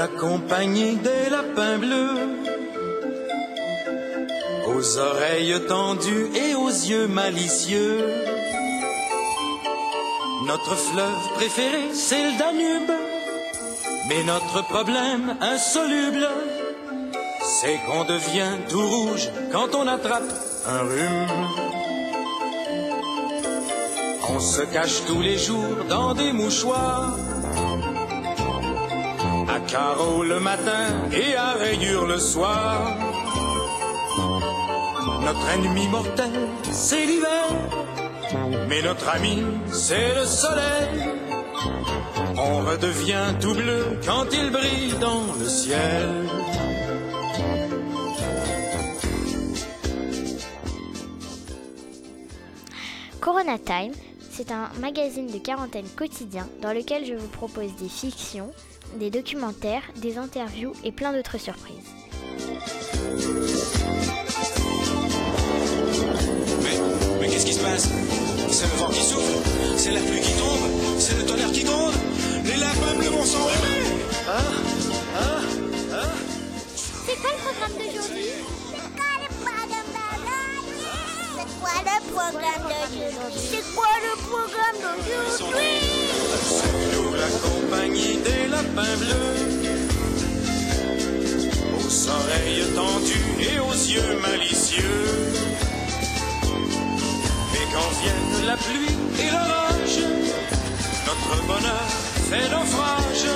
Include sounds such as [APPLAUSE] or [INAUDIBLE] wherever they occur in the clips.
la des lapins bleus. Aux oreilles tendues et aux yeux malicieux. Notre fleuve préféré, c'est le Danube. Mais notre problème insoluble, c'est qu'on devient tout rouge quand on attrape un rhume. On se cache tous les jours dans des mouchoirs. À carreaux le matin et à rayures le soir. Notre ennemi mortel, c'est l'hiver. Mais notre ami, c'est le soleil. On redevient tout bleu quand il brille dans le ciel. Corona Time, c'est un magazine de quarantaine quotidien dans lequel je vous propose des fictions, des documentaires, des interviews et plein d'autres surprises. Mais, mais qu'est-ce qui se passe? C'est le vent qui souffle C'est la pluie qui tombe C'est le tonnerre qui gronde Les lapins bleus vont s'enrhumer C'est quoi le programme d'aujourd'hui? C'est quoi le programme d'aujourd'hui? C'est quoi le programme d'aujourd'hui? Compagnie des lapins bleus. Aux oreilles tendues et aux yeux malicieux. Mais quand viennent la pluie et l'orage, notre bonheur fait naufrage.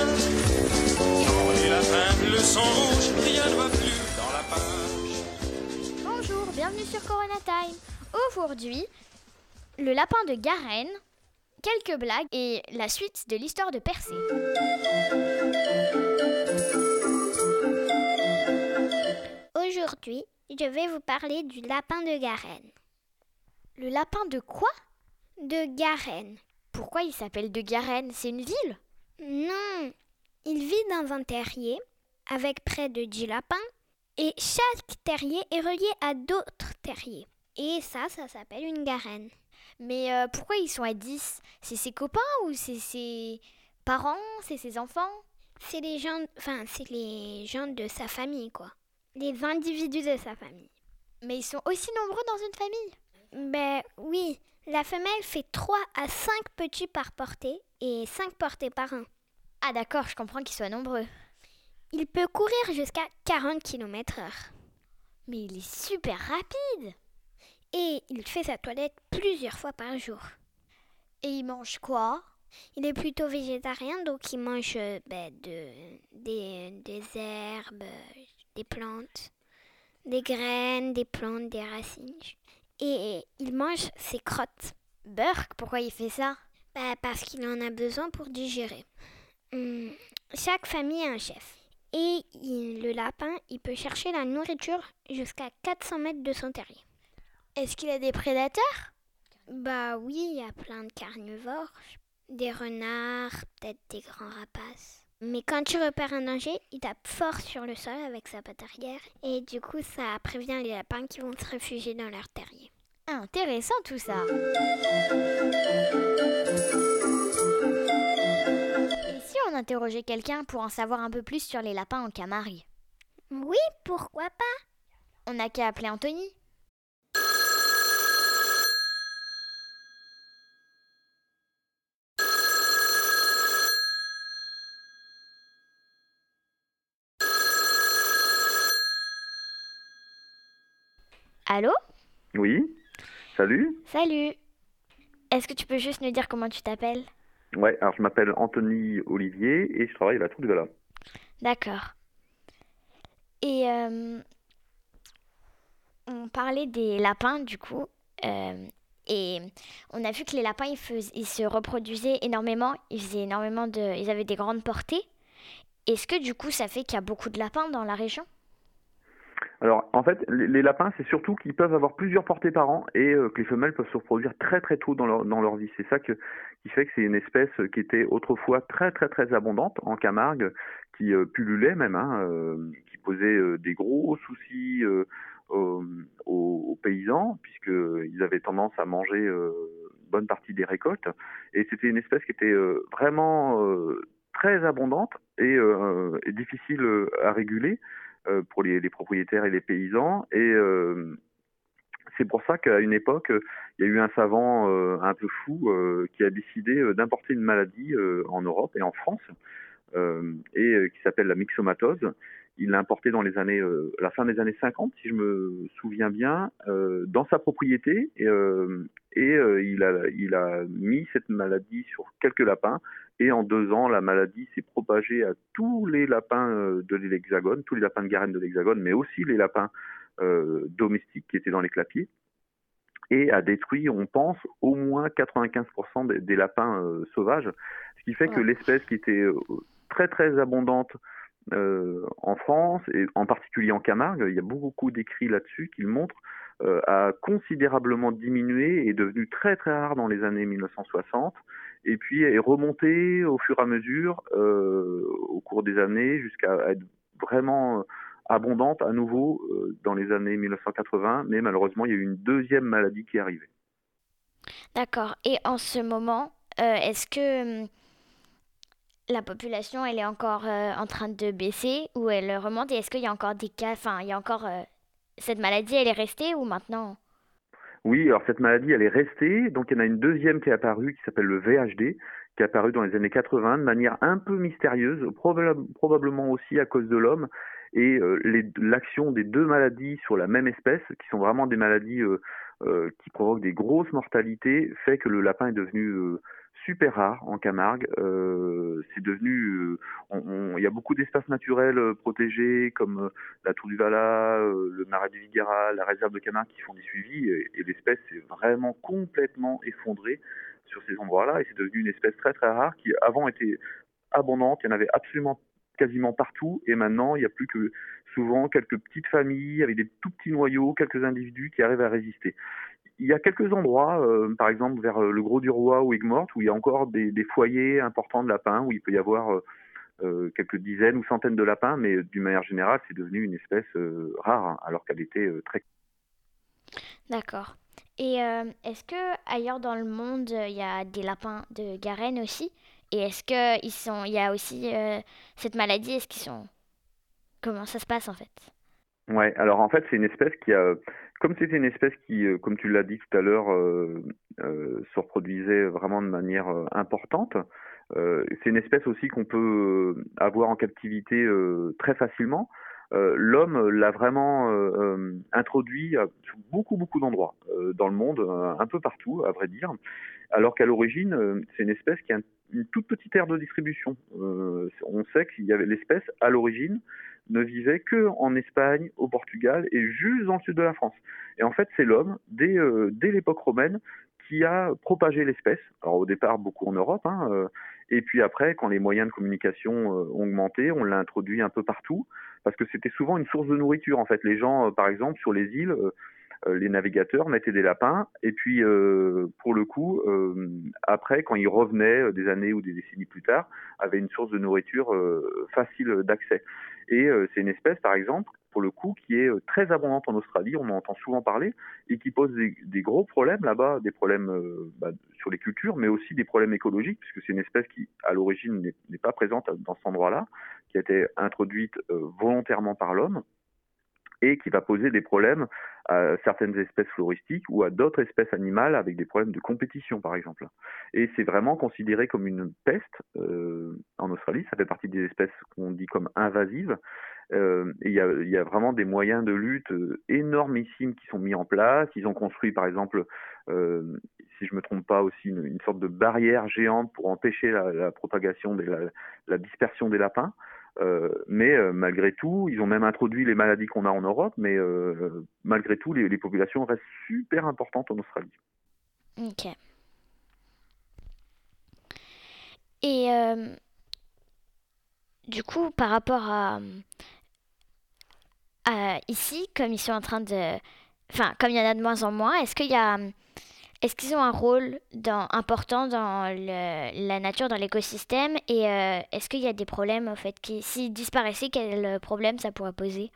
Quand les lapins bleus sont rouges, rien ne va plus dans la page. Bonjour, bienvenue sur Corona Time. Aujourd'hui, le lapin de Garenne, quelques blagues et la suite de l'histoire de Persée. Aujourd'hui, je vais vous parler du lapin de Garenne. Le lapin de quoi? De Garenne. Pourquoi il s'appelle de Garenne? C'est une ville? Non, il vit dans un terrier avec près de 10 lapins et chaque terrier est relié à d'autres terriers. Et ça, ça s'appelle une garenne. Mais euh, pourquoi ils sont à 10 C'est ses copains ou c'est ses parents C'est ses enfants? C'est les gens, enfin, c'est les gens de sa famille, quoi. Les individus de sa famille. Mais ils sont aussi nombreux dans une famille? Ben oui, la femelle fait 3 à 5 petits par portée et 5 portées par an. Ah d'accord, je comprends qu'ils soient nombreux. Il peut courir jusqu'à 40 km heure. Mais il est super rapide Et il fait sa toilette plusieurs fois par jour. Et il mange quoi? Il est plutôt végétarien, donc il mange euh, ben, de, des, des herbes, des plantes, des graines, des plantes, des racines. Et il mange ses crottes. Burk, pourquoi il fait ça? Ben, parce qu'il en a besoin pour digérer. Hum, chaque famille a un chef. Et il- le lapin, il peut chercher la nourriture jusqu'à 400 mètres de son terrier. Est-ce qu'il a des prédateurs? Bah oui, il y a plein de carnivores, des renards, peut-être des grands rapaces. Mais quand tu repères un danger, il tape fort sur le sol avec sa patte arrière et du coup ça prévient les lapins qui vont se réfugier dans leur terrier. Intéressant tout ça. Et si on interrogeait quelqu'un pour en savoir un peu plus sur les lapins en Camargue? Oui, pourquoi pas? On n'a qu'à appeler Anthony Allô Oui, salut. Salut Est-ce que tu peux juste nous dire comment tu t'appelles? Ouais, alors je m'appelle Anthony Olivier et je travaille à la Tour du. D'accord. Et euh, on parlait des lapins du coup. euh, et on a vu que les lapins, ils, ils se reproduisaient énormément. Ils faisaient énormément de, ils avaient des grandes portées. Est-ce que du coup, ça fait qu'il y a beaucoup de lapins dans la région? Alors en fait, les, lapins, c'est surtout qu'ils peuvent avoir plusieurs portées par an et euh, que les femelles peuvent se reproduire très très tôt dans leur, dans leur vie. C'est ça qui fait que c'est une espèce qui était autrefois très très très abondante en Camargue, qui euh, pullulait même, hein, euh, qui posait euh, des gros soucis euh, aux, aux- paysans, puisqu'ils avaient tendance à manger euh, bonne partie des récoltes. Et c'était une espèce qui était euh, vraiment euh, très abondante et difficile à réguler pour les, propriétaires et les paysans. Et c'est pour ça qu'à une époque, il y a eu un savant un peu fou qui a décidé d'importer une maladie en Europe et en France, et qui s'appelle la myxomatose il l'a importé dans les années, euh, la fin des années 50, si je me souviens bien, euh, dans sa propriété, euh, il, a, il a mis cette maladie sur quelques lapins, et en deux ans, la maladie s'est propagée à tous les lapins de l'Hexagone, tous les lapins de Garenne de l'Hexagone, mais aussi les lapins domestiques qui étaient dans les clapiers, et a détruit, on pense, au moins 95% des, des lapins sauvages, ce qui fait que l'espèce qui était très très abondante euh, en France, et en particulier en Camargue, il y a beaucoup d'écrits là-dessus qui le montrent, euh, a considérablement diminué et est devenu très très rare dans les années 1960 et puis est remonté au fur et à mesure euh, au cours des années jusqu'à être vraiment abondante à nouveau dans les années 1980 mais malheureusement il y a eu une deuxième maladie qui est arrivée. D'accord. Et en ce moment, est-ce que hum, la population, elle est encore euh, en train de baisser ou elle remonte? Et est-ce qu'il y a encore des cas, enfin, il y a encore euh, cette maladie, elle est restée ou maintenant? Oui, alors cette maladie, elle est restée. Donc il y en a une deuxième qui est apparue qui s'appelle le VHD, qui est apparue dans les années 80 de manière un peu mystérieuse, probablement aussi à cause de l'homme. Et euh, l'action des deux maladies sur la même espèce, qui sont vraiment des maladies qui provoquent des grosses mortalités, fait que le lapin est devenu super rare en Camargue. Euh, c'est devenu, euh, il y a beaucoup d'espaces naturels euh, protégés comme la Tour du Vala, le Marais du Viguera, la réserve de Camargue qui font des suivis et, l'espèce s'est vraiment complètement effondrée sur ces endroits-là et c'est devenu une espèce très très rare qui avant était abondante, il y en avait absolument quasiment partout et maintenant il n'y a plus que souvent quelques petites familles avec des tout petits noyaux, quelques individus qui arrivent à résister il y a quelques endroits, euh, par exemple vers euh, le Gros du Roi ou Aigues-Mortes, où il y a encore des, foyers importants de lapins, où il peut y avoir euh, quelques dizaines ou centaines de lapins, mais d'une manière générale, c'est devenu une espèce rare, hein, alors qu'elle était très. D'accord. Et est-ce que ailleurs dans le monde, il y a des lapins de Garenne aussi? Et est-ce que y a aussi cette maladie? Est-ce qu'ils sont Comment ça se passe en fait Ouais. Alors en fait, c'est une espèce qui a comme c'était une espèce qui, euh, comme tu l'as dit tout à l'heure, euh, euh, se reproduisait vraiment de manière importante, c'est une espèce aussi qu'on peut avoir en captivité très facilement. L'homme l'a vraiment introduit à beaucoup beaucoup d'endroits dans le monde, un peu partout, à vrai dire. Alors qu'à l'origine, c'est une espèce qui a une toute petite aire de distribution. on sait qu'il y avait l'espèce à l'origine ne vivait que en Espagne, au Portugal et juste dans le sud de la France. Et en fait, c'est l'homme, dès, euh, dès l'époque romaine, qui a propagé l'espèce. Alors au départ, beaucoup en Europe, hein, euh, et puis après, quand les moyens de communication euh, ont augmenté, on l'a introduit un peu partout, parce que c'était souvent une source de nourriture. En fait, les gens, par exemple, sur les îles, les navigateurs mettaient des lapins, et puis pour le coup, après, quand ils revenaient des années ou des décennies plus tard, avaient une source de nourriture facile d'accès. Et euh, c'est une espèce, par exemple, pour le coup, qui est euh, très abondante en Australie, on en entend souvent parler, et qui pose des, gros problèmes là-bas, des problèmes euh, bah, sur les cultures, mais aussi des problèmes écologiques, puisque c'est une espèce qui, à l'origine, n'est pas présente dans cet endroit-là, qui a été introduite volontairement par l'homme, et qui va poser des problèmes à certaines espèces floristiques ou à d'autres espèces animales avec des problèmes de compétition, par exemple. Et c'est vraiment considéré comme une peste euh, en Australie. Ça fait partie des espèces qu'on dit comme invasives. Euh, il y a, vraiment des moyens de lutte euh, énormissimes qui sont mis en place. Ils ont construit, par exemple, si je me trompe pas, aussi une, sorte de barrière géante pour empêcher la, propagation, la dispersion des lapins. Euh, mais euh, malgré tout, ils ont même introduit les maladies qu'on a en Europe, mais euh, malgré tout, les, populations restent super importantes en Australie. Ok. Et du coup, par rapport à, à, ici, comme ils sont en train de... Enfin, comme il y en a de moins en moins, est-ce qu'il y a est-ce qu'ils ont un rôle important dans la nature, dans l'écosystème? Et euh, est-ce qu'il y a des problèmes, au fait, qui, s'ils disparaissaient, quels problèmes ça pourrait poser?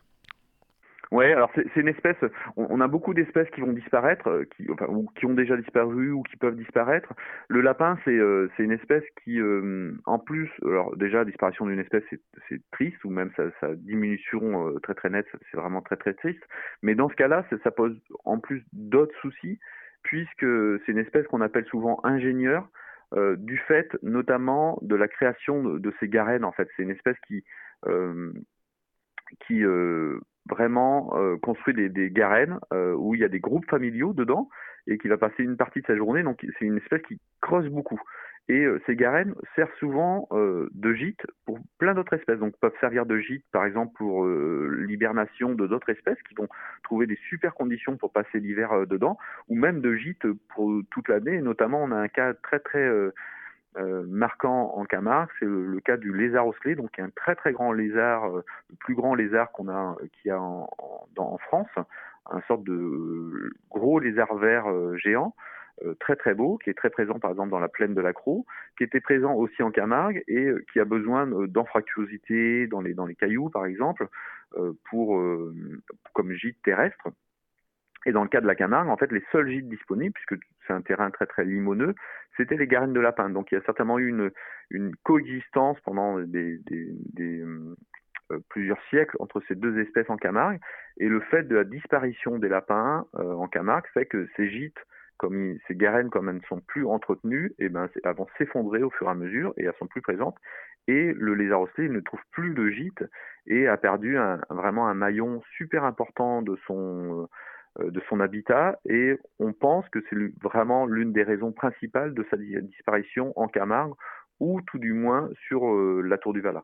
Ouais, alors c'est une espèce. On, a beaucoup d'espèces qui vont disparaître, euh, qui, ou qui ont déjà disparu ou qui peuvent disparaître. Le lapin, c'est euh, une espèce qui, euh, en plus, alors déjà, la disparition d'une espèce, c'est triste, ou même sa, sa diminution très très nette, c'est vraiment très très triste. Mais dans ce cas-là, ça pose en plus d'autres soucis, puisque c'est une espèce qu'on appelle souvent ingénieur, du fait notamment de la création de, ces garènes. En fait, c'est une espèce qui vraiment euh, construit des, des garennes euh, où il y a des groupes familiaux dedans et qui va passer une partie de sa journée. Donc c'est une espèce qui creuse beaucoup. Et euh, ces garennes servent souvent de gîte pour plein d'autres espèces. Donc peuvent servir de gîte par exemple pour l'hibernation de d'autres espèces qui vont trouver des super conditions pour passer l'hiver dedans, ou même de gîte pour toute l'année. Notamment on a un cas très très euh, marquant en Camargue, c'est le, cas du lézard osselé, donc un très très grand lézard, euh, le plus grand lézard qu'on a, qui a en, France, un sorte de gros lézard vert euh, géant, très très beau, qui est très présent par exemple dans la plaine de la Croix, qui était présent aussi en Camargue et qui a besoin d'anfractuosité dans les dans les cailloux par exemple pour comme gîte terrestre. Et dans le cas de la Camargue, en fait, les seuls gîtes disponibles, puisque c'est un terrain très très limoneux, c'était les garennes de lapin. Donc il y a certainement eu une, coexistence pendant des, euh, plusieurs siècles entre ces deux espèces en Camargue. Et le fait de la disparition des lapins euh, en Camargue fait que ces gîtes, comme ces garennes, comme elles ne sont plus entretenues, et eh ben, elles vont s'effondrer au fur et à mesure et elles sont plus présentes. Et le lézard ocellé ne trouve plus de gîte et a perdu un, vraiment un maillon super important de son euh, habitat et on pense que c'est vraiment l'une des raisons principales de sa disparition en Camargue ou tout du moins sur euh, la tour du Valat.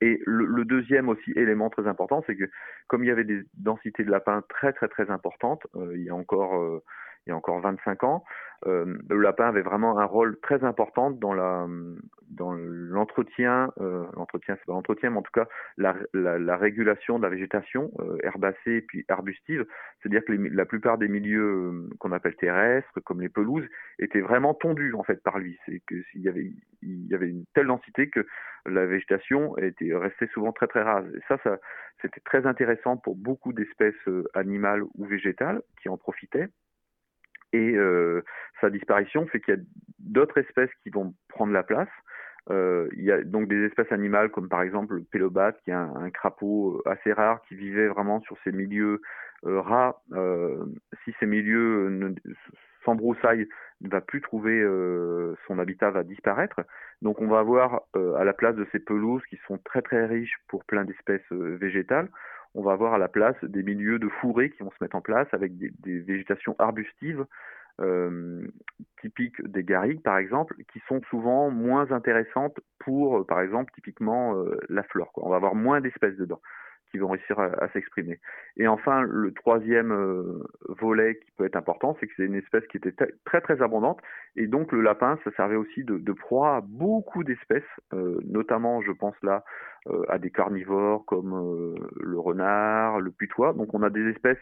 Et le, deuxième aussi élément très important, c'est que comme il y avait des densités de lapins très très très importantes, euh, il y a encore il y a encore 25 ans, euh, le lapin avait vraiment un rôle très important dans l'entretien, euh, l'entretien c'est pas l'entretien, mais en tout cas la, la, la régulation de la végétation euh, herbacée et puis arbustive. C'est-à-dire que la plupart des milieux qu'on appelle terrestres, comme les pelouses, étaient vraiment tondus en fait par lui. C'est que y avait il y avait une telle densité que la végétation était restée souvent très très rase. Et ça, c'était très intéressant pour beaucoup d'espèces animales ou végétales qui en profitaient. Et euh, sa disparition fait qu'il y a d'autres espèces qui vont prendre la place. Euh, il y a donc des espèces animales comme par exemple le pélobate, qui est un, crapaud euh, assez rare qui vivait vraiment sur ces milieux euh, rats. Euh, si ces milieux broussailles ne va plus trouver son habitat, va disparaître. Donc on va avoir à la place de ces pelouses qui sont très très riches pour plein d'espèces végétales, on va avoir à la place des milieux de fourrés qui vont se mettre en place avec des, végétations arbustives euh, typiques des garrigues par exemple, qui sont souvent moins intéressantes pour, par exemple, typiquement euh, la flore. On va avoir moins d'espèces dedans qui vont réussir à, s'exprimer. Et enfin, le troisième euh, volet qui peut être important, c'est que c'est une espèce qui était très très abondante, et donc le lapin, ça servait aussi de, proie à beaucoup d'espèces, euh, notamment, je pense là, euh, à des carnivores comme le renard, le putois. Donc on a des espèces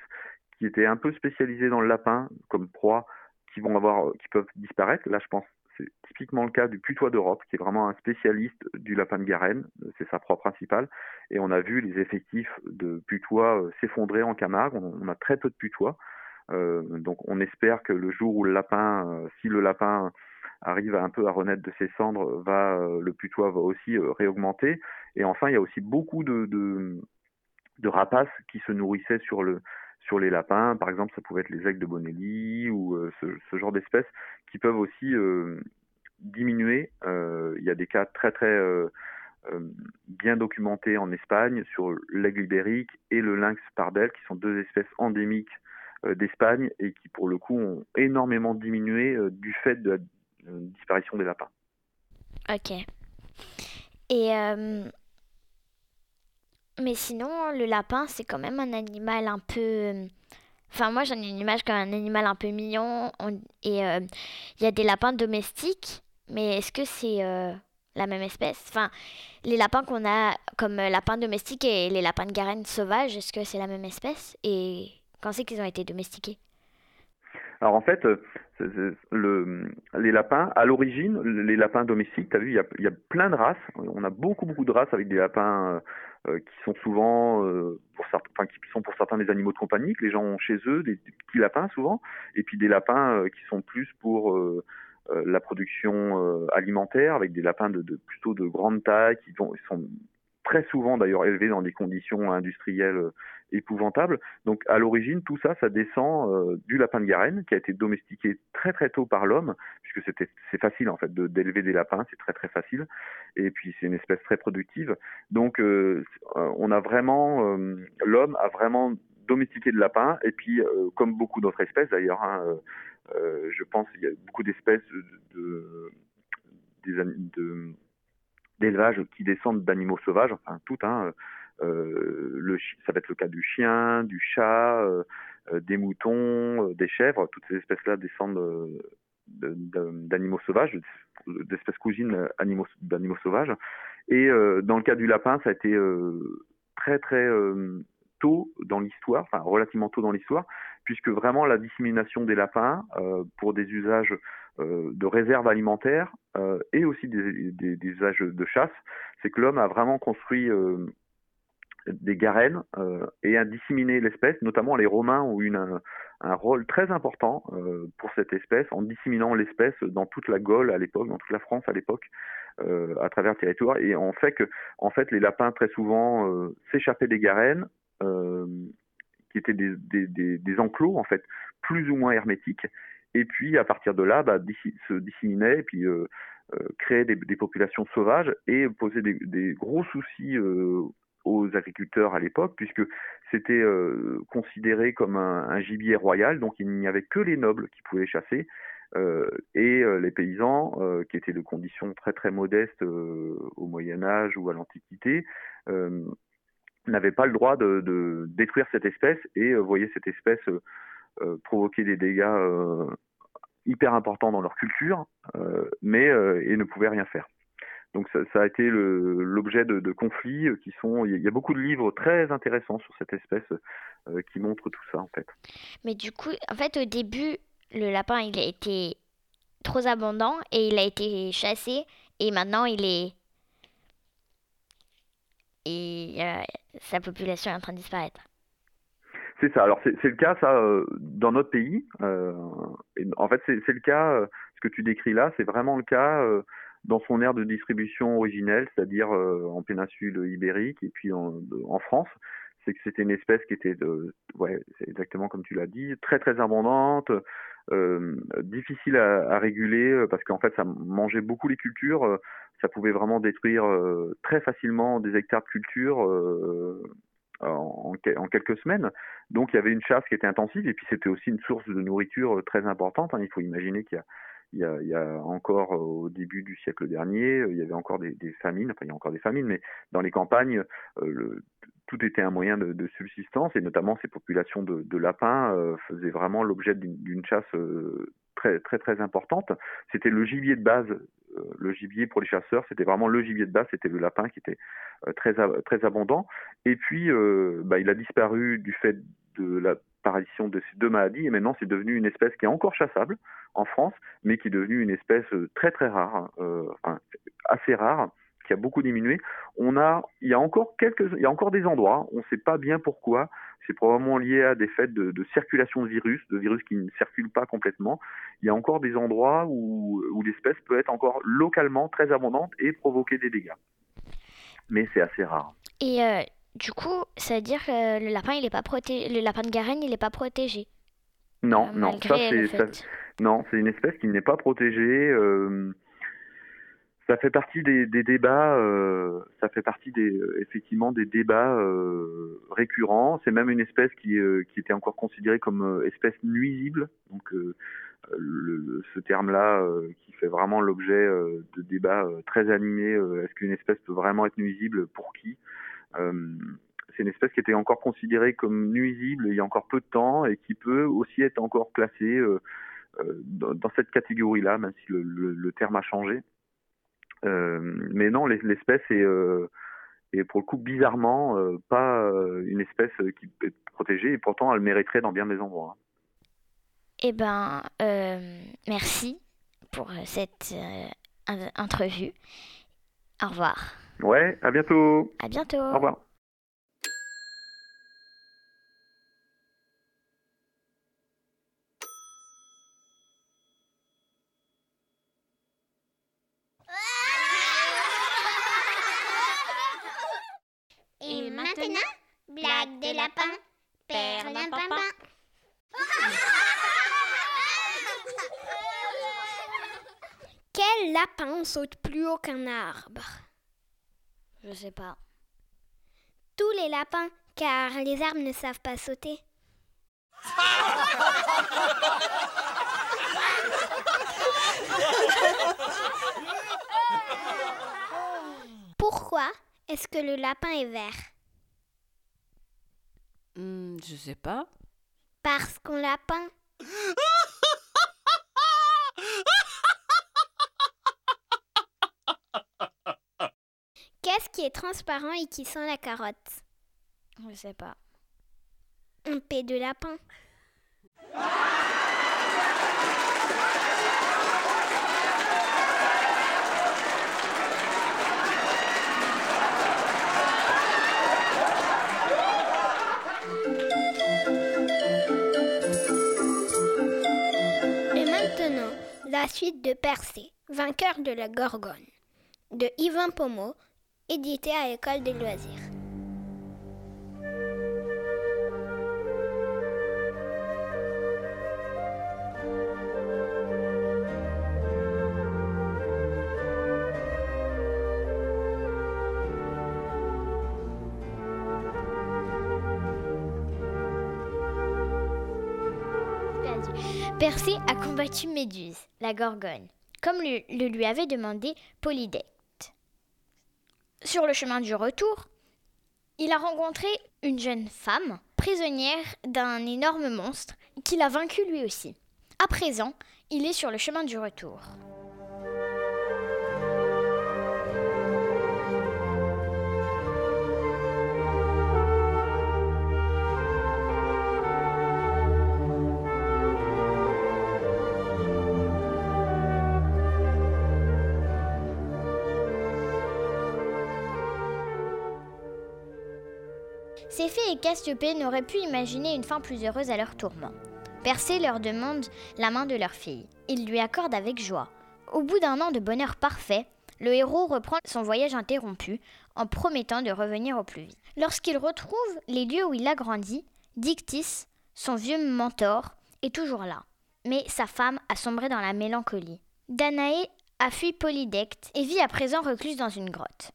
qui étaient un peu spécialisées dans le lapin comme proie, qui vont avoir, qui peuvent disparaître. Là, je pense c'est typiquement le cas du putois d'Europe, qui est vraiment un spécialiste du lapin de Garenne, c'est sa proie principale. Et on a vu les effectifs de putois euh, s'effondrer en Camargue. On, a très peu de putois. Euh, donc on espère que le jour où le lapin, euh, si le lapin arrive un peu à renaître de ses cendres, le putois va aussi réaugmenter. Et enfin, il y a aussi beaucoup de, rapaces qui se nourrissaient sur le sur les lapins. Par exemple, ça pouvait être les aigles de Bonelli ou ce, ce, genre d'espèces qui peuvent aussi diminuer. il y a des cas très très euh, bien documenté en Espagne sur l'aigle ibérique et le lynx pardel, qui sont deux espèces endémiques euh, d'Espagne et qui, pour le coup, ont énormément diminué euh, du fait de la disparition des lapins. Ok. Et mais sinon, le lapin, c'est quand même un animal un peu. Enfin, moi, j'en ai une image comme un animal un peu mignon. Et il y a des lapins domestiques, mais est-ce que c'est la même espèce? Enfin, les lapins qu'on a comme lapins domestiques et les lapins de garenne sauvages, est-ce que c'est la même espèce? Et quand c'est qu'ils ont été domestiqués? Alors en fait, euh, le, les lapins, à l'origine, les lapins domestiques, tu as vu, il y, a, plein de races. On a beaucoup, beaucoup de races avec des lapins qui sont souvent, pour certains, enfin, qui sont pour certains des animaux de compagnie que les gens ont chez eux, des, petits lapins souvent, et puis des lapins qui sont plus pour la production alimentaire, avec des lapins de, plutôt de grande taille, qui ils sont très souvent d'ailleurs élevé dans des conditions industrielles euh, épouvantables. Donc à l'origine, tout ça, ça descend euh, du lapin de Garenne qui a été domestiqué très très tôt par l'homme, puisque c'est facile en fait d'élever des lapins, c'est très très facile. Et puis c'est une espèce très productive. Donc euh, on a vraiment l'homme a vraiment domestiqué le lapin. Et puis comme beaucoup d'autres espèces d'ailleurs, hein, je pense qu'il y a beaucoup d'espèces de, d'élevage qui descendent d'animaux sauvages, enfin tout, hein, euh, le, ça va être le cas du chien, du chat, euh, euh, des moutons, des chèvres, toutes ces espèces-là descendent d'animaux sauvages, d'espèces cousines animaux, d'animaux sauvages. Et dans le cas du lapin, ça a été très très tôt dans l'histoire, enfin relativement tôt dans l'histoire, puisque vraiment la dissémination des lapins pour des usages euh, de réserves alimentaires euh, et aussi des, des, des, usages de chasse, c'est que l'homme a vraiment construit euh, des garennes et a disséminé l'espèce, notamment les Romains ont eu un, rôle très important pour cette espèce en disséminant l'espèce dans toute la Gaule à l'époque, dans toute la France à l'époque, à travers le territoire. Et on fait que, en fait, les lapins très souvent s'échappaient des garennes, qui étaient des, des, des, enclos en fait, plus ou moins hermétiques, et puis à partir de là, bah, se disséminaient et puis euh, euh, créaient des, populations sauvages et posaient des, gros soucis euh, aux agriculteurs à l'époque, puisque c'était considéré comme un, gibier royal, donc il n'y avait que les nobles qui pouvaient chasser, et les paysans, qui étaient de conditions très très modestes au Moyen Âge ou à l'Antiquité, n'avaient pas le droit de, de, détruire cette espèce et voyaient cette espèce provoquer des dégâts hyper importants dans leur culture, euh, mais euh, et ne pouvaient rien faire. Donc ça, ça a été l'objet de, de, conflits qui sont. Il y a beaucoup de livres très intéressants sur cette espèce euh, qui montrent tout ça en fait. Mais du coup, en fait, au début, le lapin il a été trop abondant et il a été chassé et maintenant il est et sa population est en train de disparaître. C'est ça. Alors c'est le cas ça euh, dans notre pays. Euh, en fait, c'est le cas. Euh, ce que tu décris là, c'est vraiment le cas dans son aire de distribution originelle, c'est-à-dire en péninsule ibérique et puis en, France. C'est que c'était une espèce qui était, exactement comme tu l'as dit, très très abondante, euh, difficile à, réguler parce qu'en fait ça mangeait beaucoup les cultures, ça pouvait vraiment détruire très facilement des hectares de culture en, quelques semaines. Donc il y avait une chasse qui était intensive et puis c'était aussi une source de nourriture euh, très importante. Hein. Il faut imaginer qu'il y a il y, a, encore euh, au début du siècle dernier, euh, il y avait encore des, famines, enfin il y a encore des famines, mais dans les campagnes, le, tout était un moyen de, subsistance et notamment ces populations de, lapins euh, faisaient vraiment l'objet d'une chasse euh, très très très importante. C'était le gibier de base, euh, le gibier pour les chasseurs, c'était vraiment le gibier de base, c'était le lapin qui était très très abondant. Et puis bah, il a disparu du fait de l'apparition de ces deux maladies et maintenant c'est devenu une espèce qui est encore chassable en France, mais qui est devenue une espèce très très rare, enfin, assez rare qui a beaucoup diminué. On a, il y a encore quelques, il y a encore des endroits, on ne sait pas bien pourquoi. C'est probablement lié à des faits de, circulation de virus, de virus qui ne circulent pas complètement. Il y a encore des endroits où, l'espèce peut être encore localement très abondante et provoquer des dégâts. Mais c'est assez rare. Euh, du coup, ça veut dire que le lapin, il est pas protégé, le lapin de Garenne, il n'est pas protégé. Non, euh, non, ça c'est, non, c'est une espèce qui n'est pas protégée. Euh, ça fait partie des, des débats, euh, ça fait partie des effectivement des débats récurrents. C'est même une espèce qui, qui était encore considérée comme espèce nuisible. Donc le, ce terme-là qui fait vraiment l'objet de débats très animés. Est-ce qu'une espèce peut vraiment être nuisible? Pour qui? C'est une espèce qui était encore considérée comme nuisible il y a encore peu de temps et qui peut aussi être encore classée dans, dans, cette catégorie-là, même si le, terme a changé. Euh, mais non, l'espèce est, euh, pour le coup bizarrement euh, pas une espèce qui peut être protégée et pourtant elle mériterait dans bien des endroits. Eh ben, merci pour cette entrevue. Au revoir. Ouais, à bientôt. À bientôt. Au revoir. Et maintenant, blague des lapins, père lapin. Quel lapin saute plus haut qu'un arbre? Je sais pas. Tous les lapins, car les arbres ne savent pas sauter. [LAUGHS] Pourquoi est-ce que le lapin est vert? Hmm, je sais pas. Parce qu'on l'a peint. [LAUGHS] Qu'est-ce qui est transparent et qui sent la carotte Je sais pas. Un pet de lapin. Et maintenant, la suite de Persée, vainqueur de la Gorgone, de Yvan Pomo, édité à École des loisirs. Persée a combattu Méduse, la Gorgone, comme le, le lui avait demandé Polydecte. Sur le chemin du retour, il a rencontré une jeune femme, prisonnière d'un énorme monstre, qui l'a vaincu lui aussi. À présent, il est sur le chemin du retour. Et Cassiopée n'auraient pu imaginer une fin plus heureuse à leur tourment. Persée leur demande la main de leur fille. Il lui accorde avec joie. Au bout d'un an de bonheur parfait, le héros reprend son voyage interrompu en promettant de revenir au plus vite. Lorsqu'il retrouve les lieux où il a grandi, Dictys, son vieux mentor, est toujours là. Mais sa femme a sombré dans la mélancolie. Danaé a fui Polydecte et vit à présent recluse dans une grotte.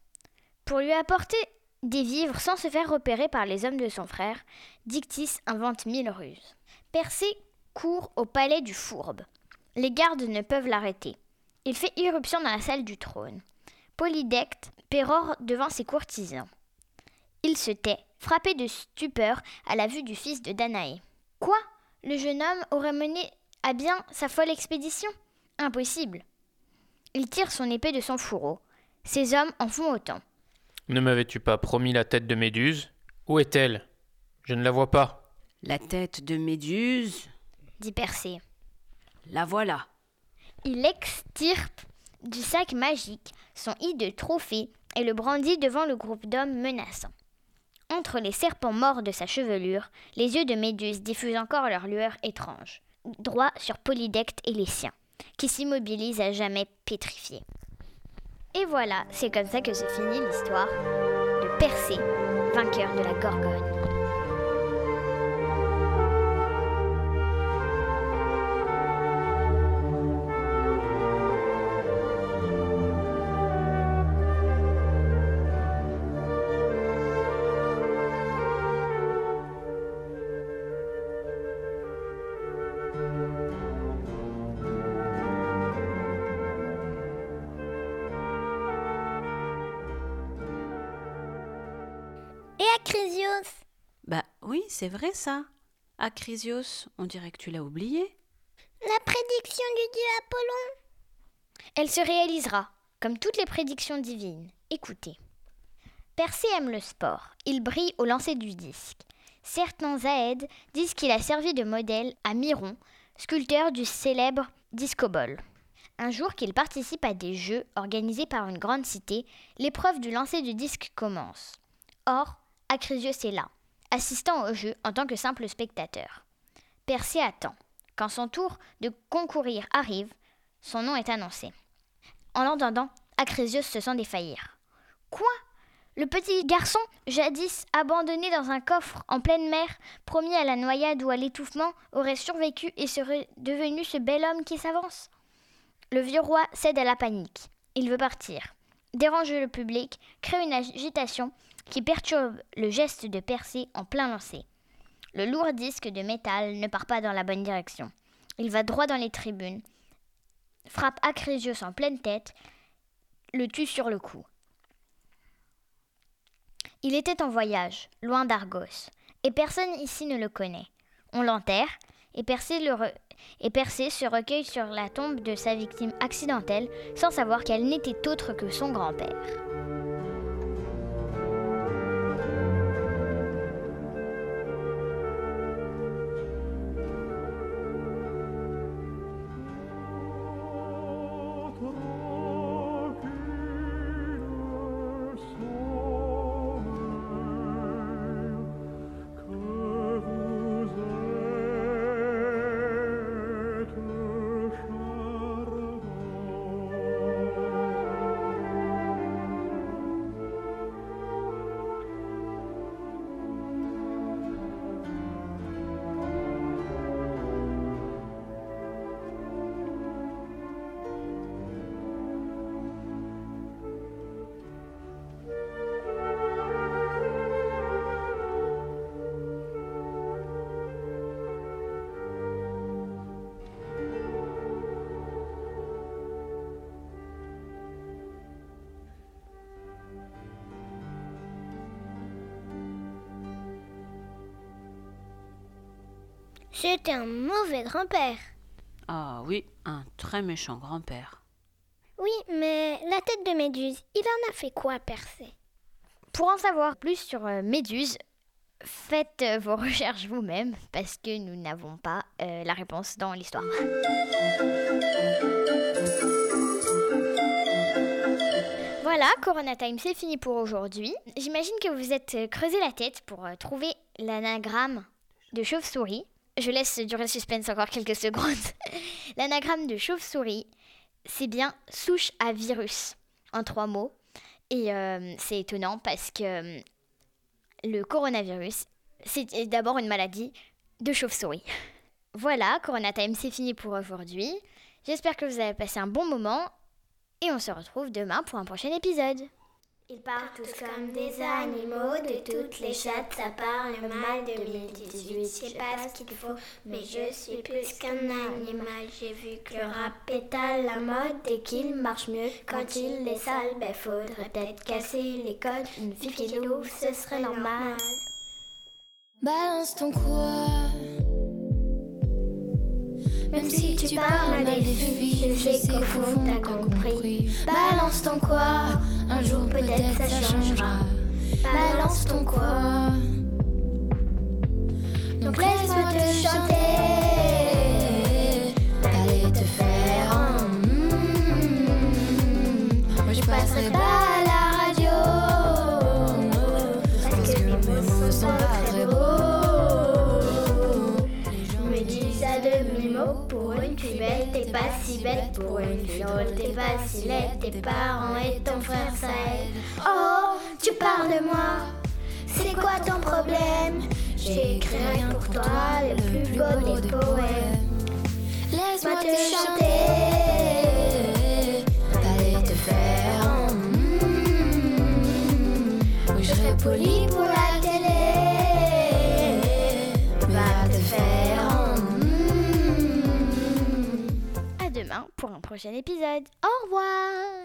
Pour lui apporter des vivres sans se faire repérer par les hommes de son frère, Dictys invente mille ruses. Persée court au palais du Fourbe. Les gardes ne peuvent l'arrêter. Il fait irruption dans la salle du trône. Polydecte pérore devant ses courtisans. Il se tait, frappé de stupeur à la vue du fils de Danaé. Quoi? Le jeune homme aurait mené à bien sa folle expédition? Impossible. Il tire son épée de son fourreau. Ses hommes en font autant. Ne m'avais-tu pas promis la tête de Méduse? Où est-elle? Je ne la vois pas. La tête de Méduse, dit Persée. la voilà. Il extirpe du sac magique son hideux trophée et le brandit devant le groupe d'hommes menaçants. Entre les serpents morts de sa chevelure, les yeux de Méduse diffusent encore leur lueur étrange, droit sur Polydecte et les siens, qui s'immobilisent à jamais pétrifiés. Et voilà, c'est comme ça que se finit l'histoire de Persée, vainqueur de la Gorgone. C'est vrai ça. Acrisios, on dirait que tu l'as oublié. La prédiction du dieu Apollon Elle se réalisera, comme toutes les prédictions divines. Écoutez. Persée aime le sport. Il brille au lancer du disque. Certains Zaèdes disent qu'il a servi de modèle à Myron, sculpteur du célèbre discobol. Un jour qu'il participe à des jeux organisés par une grande cité, l'épreuve du lancer du disque commence. Or, Acrisius est là, assistant au jeu en tant que simple spectateur. Persée attend. Quand son tour de concourir arrive, son nom est annoncé. En l'entendant, Acrisius se sent défaillir. Quoi? Le petit garçon, jadis abandonné dans un coffre en pleine mer, promis à la noyade ou à l'étouffement, aurait survécu et serait devenu ce bel homme qui s'avance? Le vieux roi cède à la panique. Il veut partir. Dérange le public, crée une agitation qui perturbe le geste de Percé en plein lancer. Le lourd disque de métal ne part pas dans la bonne direction. Il va droit dans les tribunes, frappe Acrésios en pleine tête, le tue sur le coup. Il était en voyage, loin d'Argos, et personne ici ne le connaît. On l'enterre, et Persée se recueille sur la tombe de sa victime accidentelle, sans savoir qu'elle n'était autre que son grand-père. C'était un mauvais grand-père. Ah oui, un très méchant grand-père. Oui, mais la tête de Méduse, il en a fait quoi, Persée Pour en savoir plus sur euh, Méduse, faites euh, vos recherches vous-même parce que nous n'avons pas euh, la réponse dans l'histoire. Voilà, Corona Time, c'est fini pour aujourd'hui. J'imagine que vous êtes creusé la tête pour trouver l'anagramme de chauve-souris. Je laisse durer le suspense encore quelques secondes. [LAUGHS] L'anagramme de chauve-souris, c'est bien souche à virus, en trois mots. Et euh, c'est étonnant parce que euh, le coronavirus, c'est d'abord une maladie de chauve-souris. [LAUGHS] Voilà, Corona Time, c'est fini pour aujourd'hui. J'espère que vous avez passé un bon moment et on se retrouve demain pour un prochain épisode. Ils parlent tous comme des animaux, de toutes les chattes, ça parle mal 2018. Je sais pas ce qu'il faut, mais je suis plus qu'un animal. J'ai vu que le rap est la mode et qu'il marche mieux quand il est sale. Ben faudrait peut-être casser les codes. Une fille qui l'ouvre, ce serait normal. Balance ton quoi? Même si tu parles des filles, je sais qu'au fond t'as compris. Balance ton quoi, un jour peut-être ça changera. Balance ton quoi. Pour une drôle, t'es laide, tes parents et ton frère ça aide. Oh, tu parles de moi, c'est quoi ton problème? J'ai écrit rien pour toi, le plus beau des poèmes. Laisse-moi te chanter, aller te faire. Mm. Oui, je serai poli pour prochain épisode. Au revoir